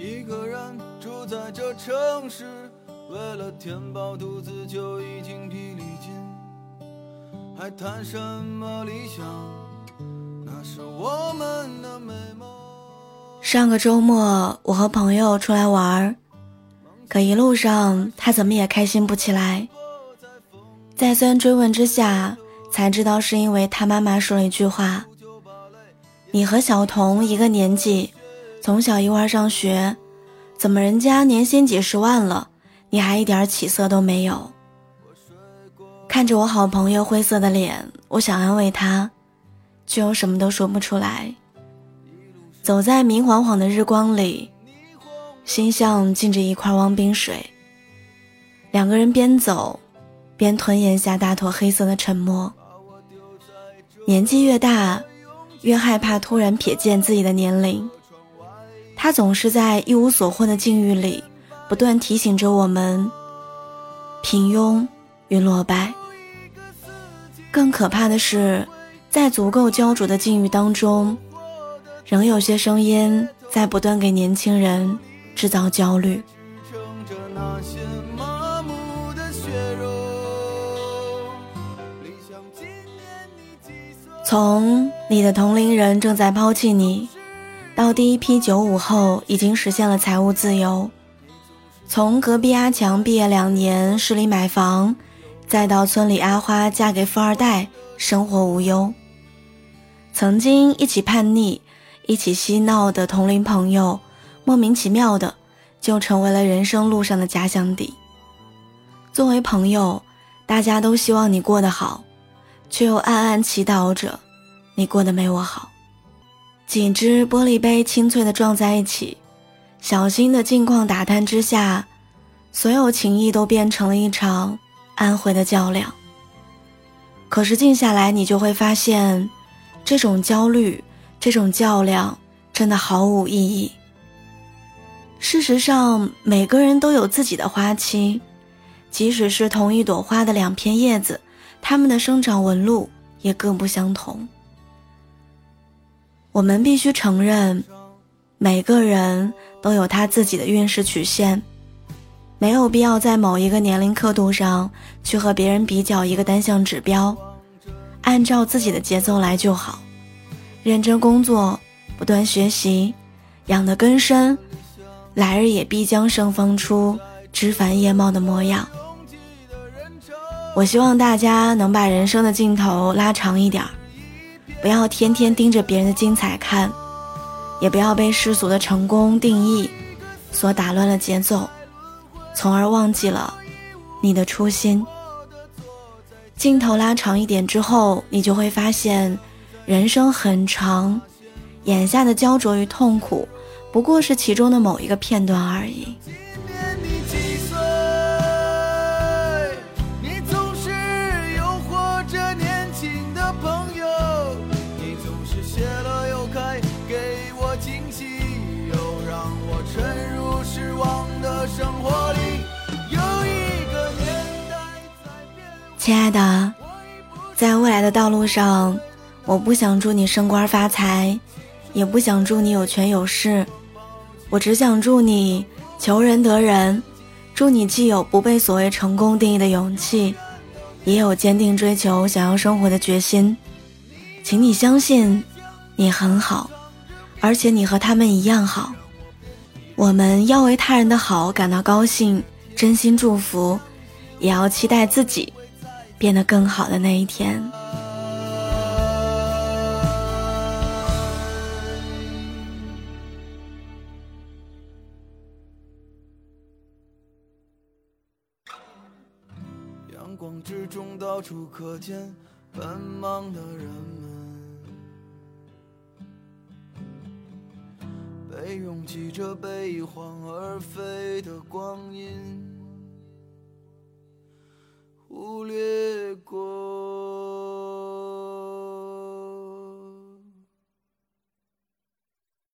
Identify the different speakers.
Speaker 1: 一个人住在这城市，为了填饱肚子就已经疲力尽，还谈什么理想？那是我们的美梦。
Speaker 2: 上个周末，我和朋友出来玩儿，可一路上他怎么也开心不起来。再三追问之下，才知道是因为他妈妈说了一句话：“你和小童一个年纪，从小一块上学，怎么人家年薪几十万了，你还一点起色都没有？”看着我好朋友灰色的脸，我想安慰他，却又什么都说不出来。走在明晃晃的日光里，心像浸着一块汪冰水。两个人边走。边吞咽下大坨黑色的沉默。年纪越大，越害怕突然瞥见自己的年龄。他总是在一无所获的境遇里，不断提醒着我们：平庸与落败。更可怕的是，在足够焦灼的境遇当中，仍有些声音在不断给年轻人制造焦虑。从你的同龄人正在抛弃你，到第一批九五后已经实现了财务自由；从隔壁阿强毕业两年市里买房，再到村里阿花嫁给富二代，生活无忧。曾经一起叛逆、一起嬉闹的同龄朋友，莫名其妙的就成为了人生路上的假想敌。作为朋友，大家都希望你过得好。却又暗暗祈祷着，你过得没我好。几只玻璃杯清脆的撞在一起，小心的镜框打探之下，所有情谊都变成了一场安徽的较量。可是静下来，你就会发现，这种焦虑，这种较量，真的毫无意义。事实上，每个人都有自己的花期，即使是同一朵花的两片叶子。它们的生长纹路也各不相同。我们必须承认，每个人都有他自己的运势曲线，没有必要在某一个年龄刻度上去和别人比较一个单项指标，按照自己的节奏来就好。认真工作，不断学习，养得根深，来日也必将盛放出枝繁叶茂的模样。我希望大家能把人生的镜头拉长一点儿，不要天天盯着别人的精彩看，也不要被世俗的成功定义所打乱了节奏，从而忘记了你的初心。镜头拉长一点之后，你就会发现，人生很长，眼下的焦灼与痛苦，不过是其中的某一个片段而已。朋友生活里有一个年代亲爱的，在未来的道路上，我不想祝你升官发财，也不想祝你有权有势，我只想祝你求人得人，祝你既有不被所谓成功定义的勇气，也有坚定追求想要生活的决心。请你相信，你很好，而且你和他们一样好。我们要为他人的好感到高兴，真心祝福，也要期待自己。变得更好的那一天。
Speaker 1: 阳光之中，到处可见奔忙的人们，被拥挤着，被一晃而飞的光阴。